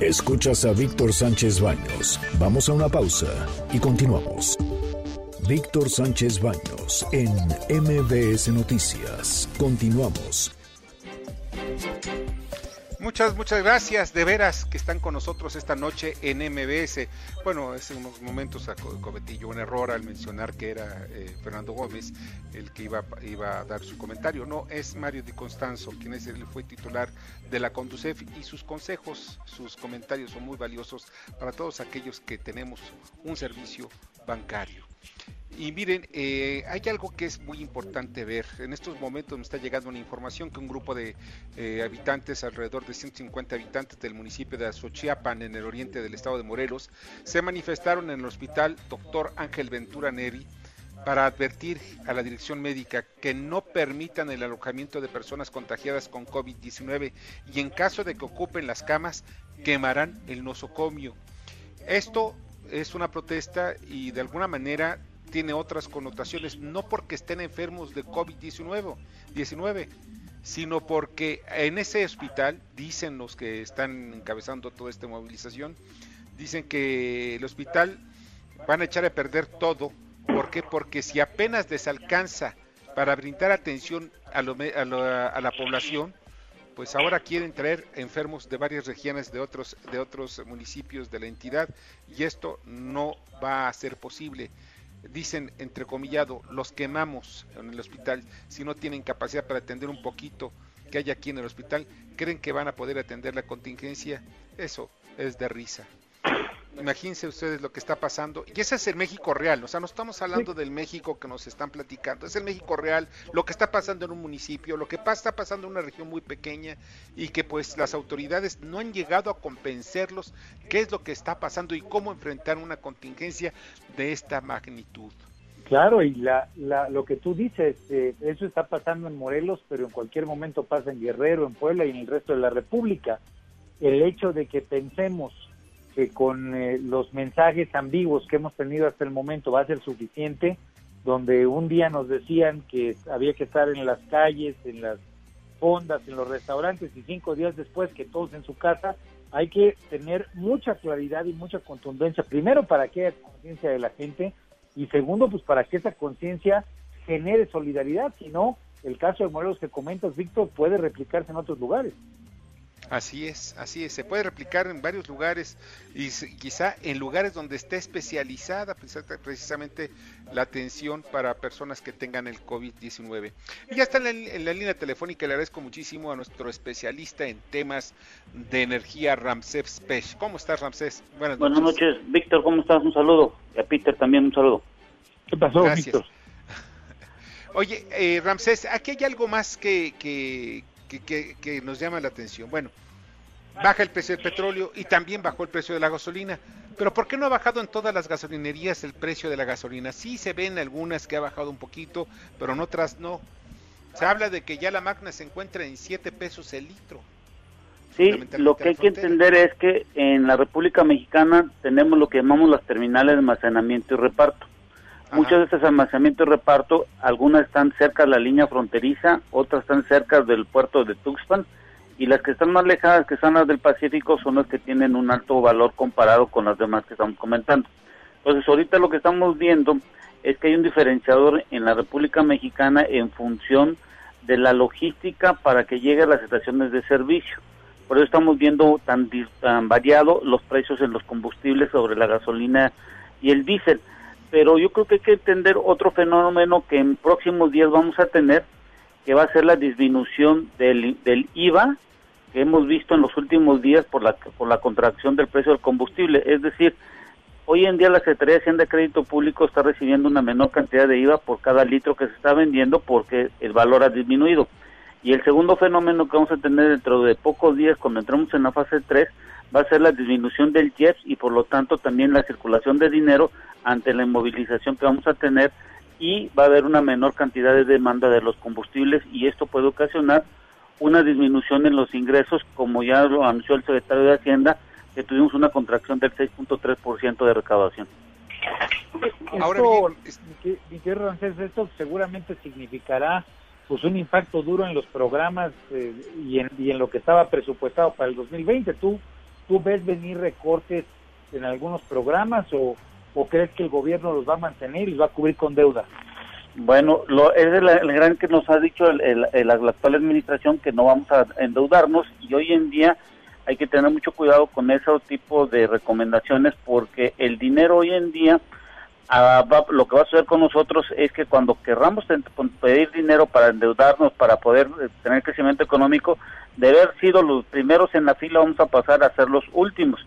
Escuchas a Víctor Sánchez Baños. Vamos a una pausa y continuamos. Víctor Sánchez Baños en MBS Noticias. Continuamos. Muchas, muchas gracias de veras que están con nosotros esta noche en MBS. Bueno, hace unos momentos cometí un error al mencionar que era eh, Fernando Gómez el que iba, iba a dar su comentario. No, es Mario Di Constanzo, quien es, él fue titular de la Conducef y sus consejos, sus comentarios son muy valiosos para todos aquellos que tenemos un servicio bancario. Y miren, eh, hay algo que es muy importante ver. En estos momentos me está llegando una información que un grupo de eh, habitantes, alrededor de 150 habitantes del municipio de Azochiapan, en el oriente del estado de Morelos, se manifestaron en el hospital Doctor Ángel Ventura Neri para advertir a la dirección médica que no permitan el alojamiento de personas contagiadas con COVID-19 y en caso de que ocupen las camas, quemarán el nosocomio. Esto es una protesta y de alguna manera tiene otras connotaciones, no porque estén enfermos de COVID-19, 19, sino porque en ese hospital, dicen los que están encabezando toda esta movilización, dicen que el hospital van a echar a perder todo. ¿Por qué? Porque si apenas les alcanza para brindar atención a, a, la población, pues ahora quieren traer enfermos de varias regiones de otros de otros municipios de la entidad y esto no va a ser posible. Dicen entrecomillado, los quemamos en el hospital. Si no tienen capacidad para atender un poquito que hay aquí en el hospital, creen que van a poder atender la contingencia, eso es de risa. Imagínense ustedes lo que está pasando. Y ese es el México real. O sea, no estamos hablando del México que nos están platicando. Es el México real, lo que está pasando en un municipio, lo que está pasando en una región muy pequeña y que pues las autoridades no han llegado a convencerlos qué es lo que está pasando y cómo enfrentar una contingencia de esta magnitud. Claro, y la, lo que tú dices, eh, eso está pasando en Morelos, pero en cualquier momento pasa en Guerrero, en Puebla y en el resto de la República. El hecho de que pensemos que con eh, los mensajes ambiguos que hemos tenido hasta el momento va a ser suficiente, donde un día nos decían que había que estar en las calles, en las fondas, en los restaurantes y cinco días después que todos en su casa, hay que tener mucha claridad y mucha contundencia, primero para que haya conciencia de la gente y segundo, pues para que esa conciencia genere solidaridad, si no, el caso de Morelos que comentas, Víctor, puede replicarse en otros lugares. Así es, así es, se puede replicar en varios lugares y quizá en lugares donde esté especializada precisamente la atención para personas que tengan el COVID-19. Y ya está en la, línea telefónica, le agradezco muchísimo a nuestro especialista en temas de energía, Ramsés Pech. ¿Cómo estás, Ramsés? Buenas noches. Buenas noches, Víctor, ¿cómo estás? Un saludo. Y a Peter también un saludo. ¿Qué pasó, Víctor? <laughs> Oye, eh, Ramsés, aquí hay algo más que, que, que, nos llama la atención. Bueno, baja el precio del petróleo y también bajó el precio de la gasolina. Pero ¿por qué no ha bajado en todas las gasolinerías el precio de la gasolina? Sí se ven algunas que ha bajado un poquito, pero en otras no. Se habla de que ya la magna se encuentra en 7 pesos el litro. Sí, lo que hay que entender es que en la República Mexicana tenemos lo que llamamos las terminales de almacenamiento y reparto. Muchos de estos almacenamientos de reparto, algunas están cerca de la línea fronteriza, otras están cerca del puerto de Tuxpan, y las que están más lejanas, que son las del Pacífico, son las que tienen un alto valor comparado con las demás que estamos comentando. Entonces, ahorita lo que estamos viendo es que hay un diferenciador en la República Mexicana en función de la logística para que llegue a las estaciones de servicio. Por eso estamos viendo tan, tan variado los precios en los combustibles sobre la gasolina y el diésel pero yo creo que hay que entender otro fenómeno que en próximos días vamos a tener, que va a ser la disminución del, del IVA que hemos visto en los últimos días por la, por la contracción del precio del combustible. Es decir, hoy en día la Secretaría de Hacienda de Crédito Público está recibiendo una menor cantidad de IVA por cada litro que se está vendiendo porque el valor ha disminuido. Y el segundo fenómeno que vamos a tener dentro de pocos días, cuando entremos en la fase 3, va a ser la disminución del JEPS y por lo tanto también la circulación de dinero ante la inmovilización que vamos a tener y va a haber una menor cantidad de demanda de los combustibles y esto puede ocasionar una disminución en los ingresos, como ya lo anunció el secretario de Hacienda, que tuvimos una contracción del 6.3% de recaudación. Ahora esto, esto seguramente significará pues un impacto duro en los programas eh, y, en, y en lo que estaba presupuestado para el 2020. ¿Tú ¿Tú ves venir recortes en algunos programas o, crees que el gobierno los va a mantener y los va a cubrir con deuda? Bueno, lo, es el, gran que nos ha dicho la actual administración que no vamos a endeudarnos y hoy en día hay que tener mucho cuidado con ese tipo de recomendaciones porque el dinero hoy en día ah, lo que va a suceder con nosotros es que cuando querramos pedir dinero para endeudarnos, para poder eh, tener crecimiento económico, de haber sido los primeros en la fila, vamos a pasar a ser los últimos.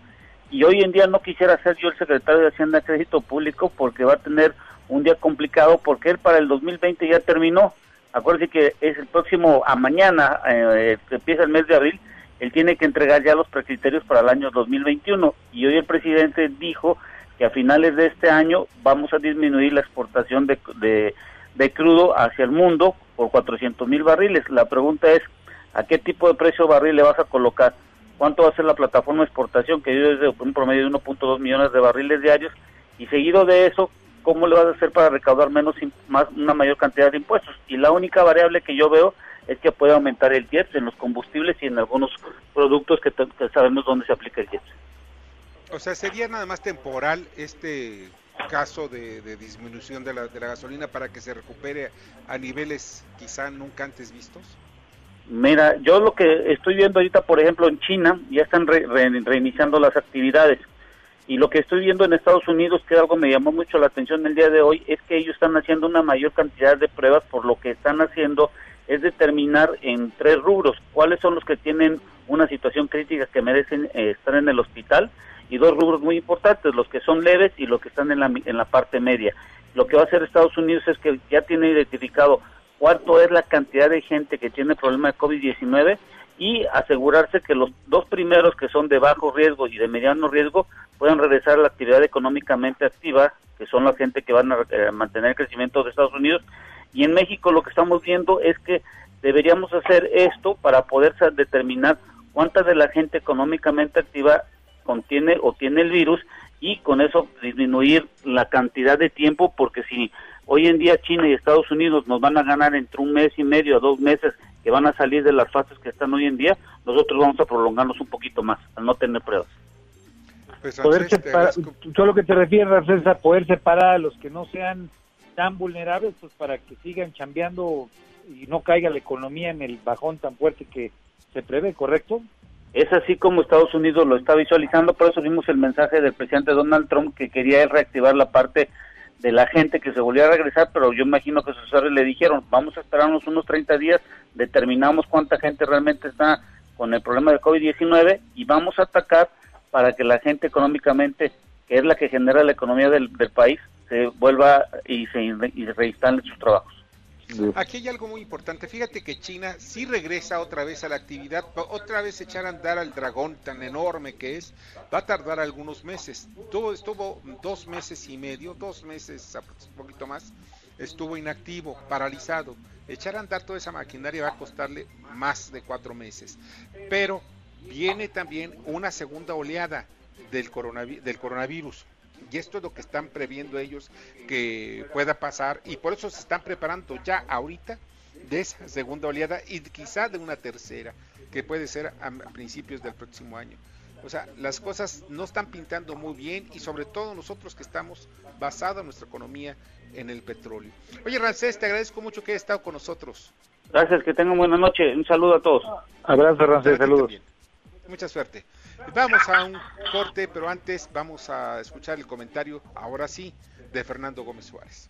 Y hoy en día no quisiera ser yo el secretario de Hacienda Crédito Público porque va a tener un día complicado porque él para el 2020 ya terminó. Acuérdense que es el próximo, a mañana, eh, que empieza el mes de abril, él tiene que entregar ya los precriterios para el año 2021. Y hoy el presidente dijo que a finales de este año vamos a disminuir la exportación de, de, de crudo hacia el mundo por 400 mil barriles. La pregunta es, a qué tipo de precio barril le vas a colocar, cuánto va a ser la plataforma de exportación, que es de un promedio de 1.2 millones de barriles diarios, y seguido de eso, cómo le vas a hacer para recaudar menos más una mayor cantidad de impuestos. Y la única variable que yo veo es que puede aumentar el IEPS en los combustibles y en algunos productos que, sabemos dónde se aplica el IEPS. O sea, sería nada más temporal este caso de, de disminución de la, de la gasolina para que se recupere a niveles quizá nunca antes vistos. Mira, yo lo que estoy viendo ahorita, por ejemplo, en China, ya están reiniciando las actividades. Y lo que estoy viendo en Estados Unidos, que algo me llamó mucho la atención el día de hoy, es que ellos están haciendo una mayor cantidad de pruebas, por lo que están haciendo es determinar en tres rubros cuáles son los que tienen una situación crítica que merecen eh, estar en el hospital y dos rubros muy importantes, los que son leves y los que están en la, en la parte media. Lo que va a hacer Estados Unidos es que ya tiene identificado cuánto es la cantidad de gente que tiene problema de COVID-19 y asegurarse que los dos primeros que son de bajo riesgo y de mediano riesgo puedan regresar a la actividad económicamente activa, que son la gente que van a eh, mantener el crecimiento de Estados Unidos. Y en México lo que estamos viendo es que deberíamos hacer esto para poder determinar cuánta de la gente económicamente activa contiene o tiene el virus y con eso disminuir la cantidad de tiempo porque si hoy en día China y Estados Unidos nos van a ganar entre un mes y medio a dos meses que van a salir de las fases que están hoy en día, nosotros vamos a prolongarnos un poquito más al no tener pruebas. Pues, poder separar, tú lo que te refieres es a poder separar a los que no sean tan vulnerables pues para que sigan chambeando y no caiga la economía en el bajón tan fuerte que se prevé, ¿correcto? Es así como Estados Unidos lo está visualizando, por eso vimos el mensaje del presidente Donald Trump que quería reactivar la parte de la gente que se volviera a regresar, pero yo imagino que sus asesores le dijeron, vamos a esperarnos unos 30 días, determinamos cuánta gente realmente está con el problema de COVID-19 y vamos a atacar para que la gente económicamente, que es la que genera la economía del, país, se vuelva y se y reinstale sus trabajos. Aquí hay algo muy importante. Fíjate que China sí regresa otra vez a la actividad, otra vez echar a andar al dragón tan enorme que es. Va a tardar algunos meses. Todo estuvo dos meses y medio, dos meses, un poquito más, estuvo inactivo, paralizado. Echar a andar toda esa maquinaria va a costarle más de cuatro meses. Pero viene también una segunda oleada del, del coronavirus y esto es lo que están previendo ellos que pueda pasar y por eso se están preparando ya ahorita de esa segunda oleada y quizá de una tercera que puede ser a principios del próximo año. O sea, las cosas no están pintando muy bien y sobre todo nosotros que estamos basados nuestra economía en el petróleo. Oye, Rancés, te agradezco mucho que hayas estado con nosotros. Gracias, que tengan buena noche. Un saludo a todos. Abrazo, Rancés, saludos. Mucha suerte. Vamos a un corte, pero antes vamos a escuchar el comentario, ahora sí, de Fernando Gómez Suárez.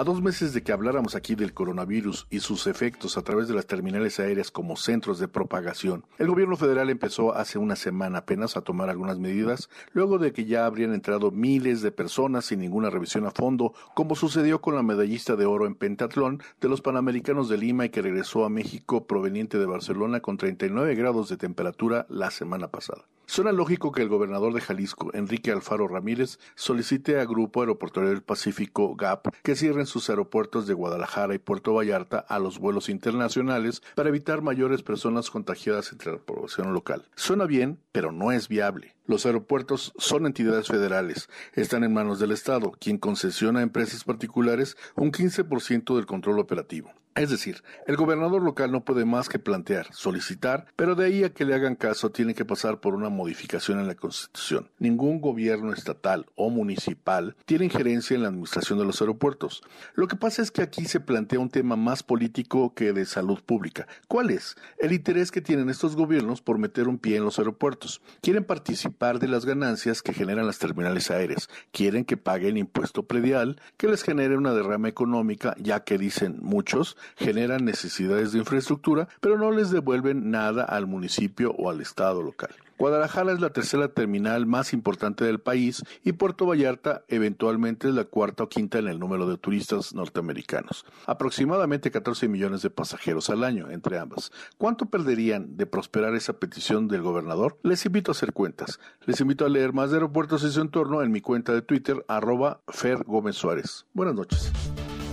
A dos meses de que habláramos aquí del coronavirus y sus efectos a través de las terminales aéreas como centros de propagación, el gobierno federal empezó hace una semana apenas a tomar algunas medidas, luego de que ya habrían entrado miles de personas sin ninguna revisión a fondo, como sucedió con la medallista de oro en pentatlón de los Panamericanos de Lima y que regresó a México proveniente de Barcelona con 39 grados de temperatura la semana pasada. Suena lógico que el gobernador de Jalisco, Enrique Alfaro Ramírez, solicite a Grupo Aeroportuario del Pacífico, GAP, que cierren sus aeropuertos de Guadalajara y Puerto Vallarta a los vuelos internacionales para evitar mayores personas contagiadas entre la población local. Suena bien, pero no es viable. Los aeropuertos son entidades federales, están en manos del Estado, quien concesiona a empresas particulares un 15% del control operativo. Es decir, el gobernador local no puede más que plantear, solicitar, pero de ahí a que le hagan caso tiene que pasar por una modificación en la Constitución. Ningún gobierno estatal o municipal tiene injerencia en la administración de los aeropuertos. Lo que pasa es que aquí se plantea un tema más político que de salud pública. ¿Cuál es? El interés que tienen estos gobiernos por meter un pie en los aeropuertos. Quieren participar de las ganancias que generan las terminales aéreas. Quieren que paguen impuesto predial, que les genere una derrama económica, ya que dicen muchos generan necesidades de infraestructura, pero no les devuelven nada al municipio o al Estado local. Guadalajara es la tercera terminal más importante del país y Puerto Vallarta eventualmente es la cuarta o quinta en el número de turistas norteamericanos. Aproximadamente 14 millones de pasajeros al año entre ambas. ¿Cuánto perderían de prosperar esa petición del gobernador? Les invito a hacer cuentas. Les invito a leer más de aeropuertos y su entorno en mi cuenta de Twitter, arroba Fer Gómez Suárez. Buenas noches.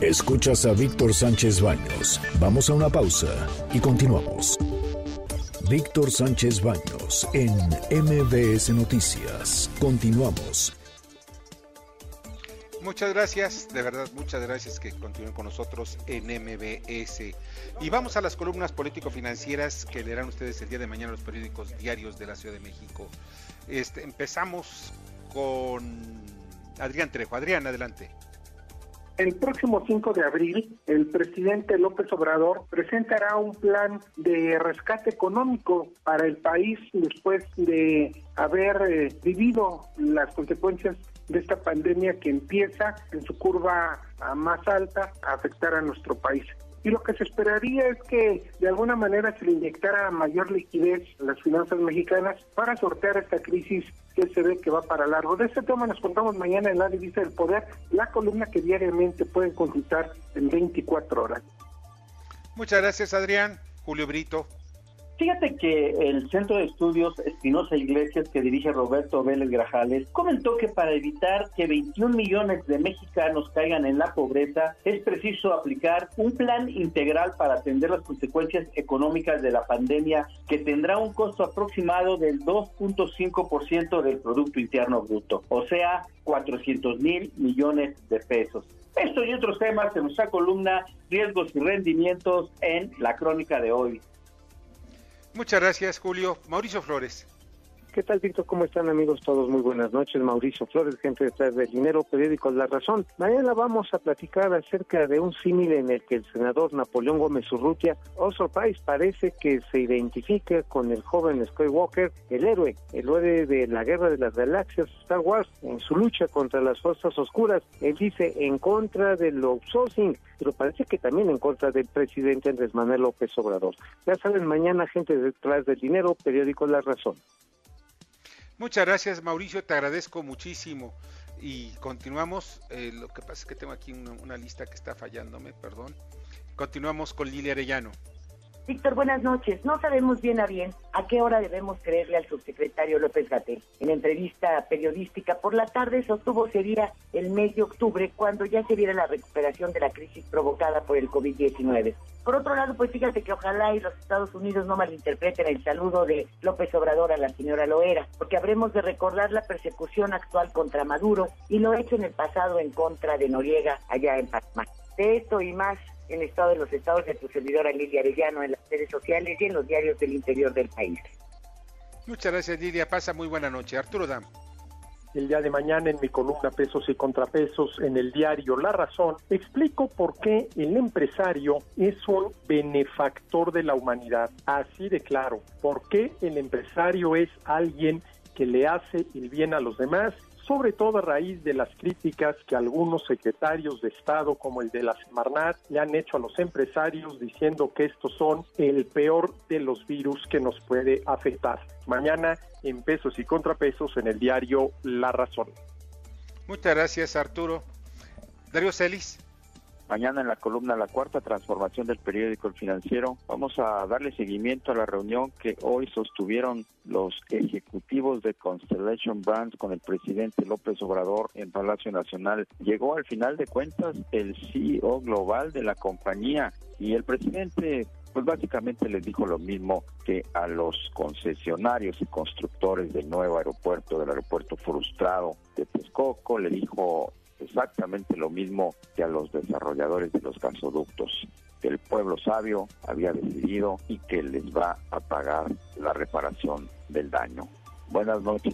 Escuchas a Víctor Sánchez Baños. Vamos a una pausa y continuamos. Víctor Sánchez Baños en MBS Noticias. Continuamos. Muchas gracias, de verdad, muchas gracias que continúen con nosotros en MBS. Y vamos a las columnas político-financieras que leerán ustedes el día de mañana los periódicos diarios de la Ciudad de México. Este, empezamos con Adrián Trejo. Adrián, adelante. El próximo 5 de abril, el presidente López Obrador presentará un plan de rescate económico para el país después de haber eh, vivido las consecuencias de esta pandemia que empieza en su curva más alta a afectar a nuestro país. Y lo que se esperaría es que de alguna manera se le inyectara mayor liquidez a las finanzas mexicanas para sortear esta crisis que se ve que va para largo. De este tema nos contamos mañana en la revista del poder, la columna que diariamente pueden consultar en 24 horas. Muchas gracias Adrián. Julio Brito. Fíjate que el Centro de Estudios Espinosa Iglesias que dirige Roberto Vélez Grajales comentó que para evitar que 21 millones de mexicanos caigan en la pobreza es preciso aplicar un plan integral para atender las consecuencias económicas de la pandemia que tendrá un costo aproximado del 2.5% del Producto Interno Bruto, o sea, 400 mil millones de pesos. Esto y otros temas en nuestra columna Riesgos y Rendimientos en la crónica de hoy. Muchas gracias, Julio. Mauricio Flores. ¿Qué tal, Víctor? ¿Cómo están, amigos? Todos muy buenas noches. Mauricio Flores, gente detrás del dinero, periódico La Razón. Mañana vamos a platicar acerca de un símil en el que el senador Napoleón Gómez Urrutia, oh surprise, parece que se identifica con el joven Skywalker, el héroe, el héroe de la Guerra de las Galaxias, Star Wars, en su lucha contra las fuerzas oscuras. Él dice en contra del outsourcing, pero parece que también en contra del presidente Andrés Manuel López Obrador. Ya saben, mañana, gente detrás del dinero, periódico La Razón. Muchas gracias Mauricio, te agradezco muchísimo. Y continuamos, eh, lo que pasa es que tengo aquí una, lista que está fallándome, perdón. Continuamos con Lilia Arellano. Víctor, buenas noches. No sabemos bien a bien a qué hora debemos creerle al subsecretario López Gatel. En entrevista periodística por la tarde sostuvo sería el mes de octubre cuando ya se viera la recuperación de la crisis provocada por el COVID-19. Por otro lado, pues fíjate que ojalá y los Estados Unidos no malinterpreten el saludo de López Obrador a la señora Loera, porque habremos de recordar la persecución actual contra Maduro y lo hecho en el pasado en contra de Noriega allá en Panamá. De esto y más en Estado de los Estados de tu servidora Lidia Arellano en las redes sociales y en los diarios del interior del país. Muchas gracias Lidia, pasa muy buena noche. Arturo Dam. El día de mañana en mi columna Pesos y Contrapesos en el diario La Razón, explico por qué el empresario es un benefactor de la humanidad. Así de claro, por qué el empresario es alguien que le hace el bien a los demás sobre todo a raíz de las críticas que algunos secretarios de Estado, como el de la Semarnat, le han hecho a los empresarios diciendo que estos son el peor de los virus que nos puede afectar. Mañana en pesos y contrapesos en el diario La Razón. Muchas gracias Arturo. Darío Celis. Mañana en la columna La Cuarta Transformación del Periódico El Financiero vamos a darle seguimiento a la reunión que hoy sostuvieron los ejecutivos de Constellation Brands con el presidente López Obrador en Palacio Nacional. Llegó al final de cuentas el CEO global de la compañía y el presidente pues básicamente les dijo lo mismo que a los concesionarios y constructores del nuevo aeropuerto, del aeropuerto frustrado de Texcoco, le dijo exactamente lo mismo que a los desarrolladores de los gasoductos, que el pueblo sabio había decidido y que les va a pagar la reparación del daño. Buenas noches.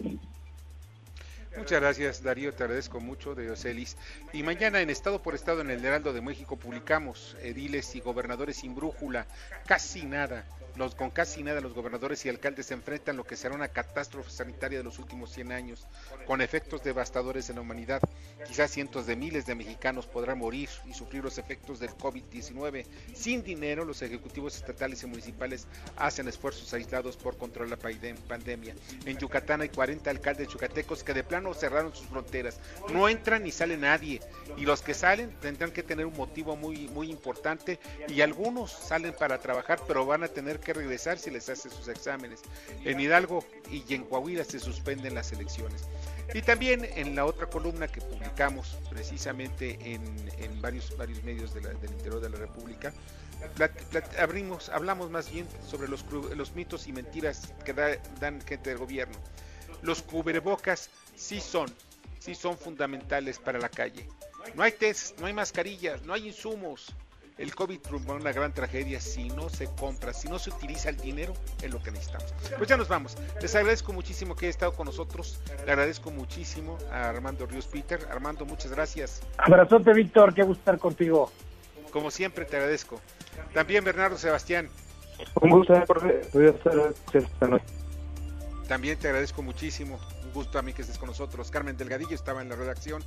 Muchas gracias Darío, te agradezco mucho de Ocelis. Y mañana en Estado por Estado en el Heraldo de México publicamos ediles y gobernadores sin brújula, casi nada los, con casi nada los gobernadores y alcaldes se enfrentan lo que será una catástrofe sanitaria de los últimos 100 años, con efectos devastadores en la humanidad. Quizás cientos de miles de mexicanos podrán morir y sufrir los efectos del COVID-19. Sin dinero, los ejecutivos estatales y municipales hacen esfuerzos aislados por controlar la pandemia. En Yucatán hay 40 alcaldes yucatecos que de plano cerraron sus fronteras. No entra ni sale nadie. Y los que salen tendrán que tener un motivo muy, muy importante. Y algunos salen para trabajar, pero van a tener que regresar si les hace sus exámenes. En Hidalgo y en Coahuila se suspenden las elecciones. Y también en la otra columna que publicamos precisamente en, varios, varios medios del interior de la República, abrimos, hablamos más bien sobre los, los mitos y mentiras que dan gente del gobierno. Los cubrebocas sí son, sí son fundamentales para la calle. No hay test, no hay mascarillas, no hay insumos, el COVID fue una gran tragedia si no se compra, si no se utiliza el dinero en lo que necesitamos. Pues ya nos vamos. Les agradezco muchísimo que haya estado con nosotros. Le agradezco muchísimo a Armando Ríos Peter. Armando, muchas gracias. Abrazote, Víctor. Qué gusto estar contigo. Como siempre, te agradezco. También Bernardo Sebastián. Un gusto esta También te agradezco muchísimo. Gusto a mí que estés con nosotros. Carmen Delgadillo estaba en la redacción,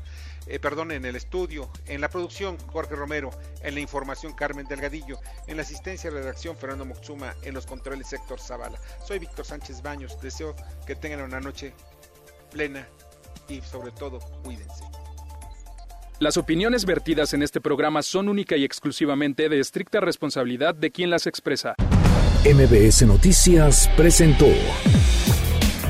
eh, perdón, en el estudio, en la producción Jorge Romero, en la información Carmen Delgadillo, en la asistencia de redacción Fernando Moxuma, en los controles Héctor Zavala. Soy Víctor Sánchez Baños, deseo que tengan una noche plena y sobre todo cuídense. Las opiniones vertidas en este programa son única y exclusivamente de estricta responsabilidad de quien las expresa. MBS Noticias presentó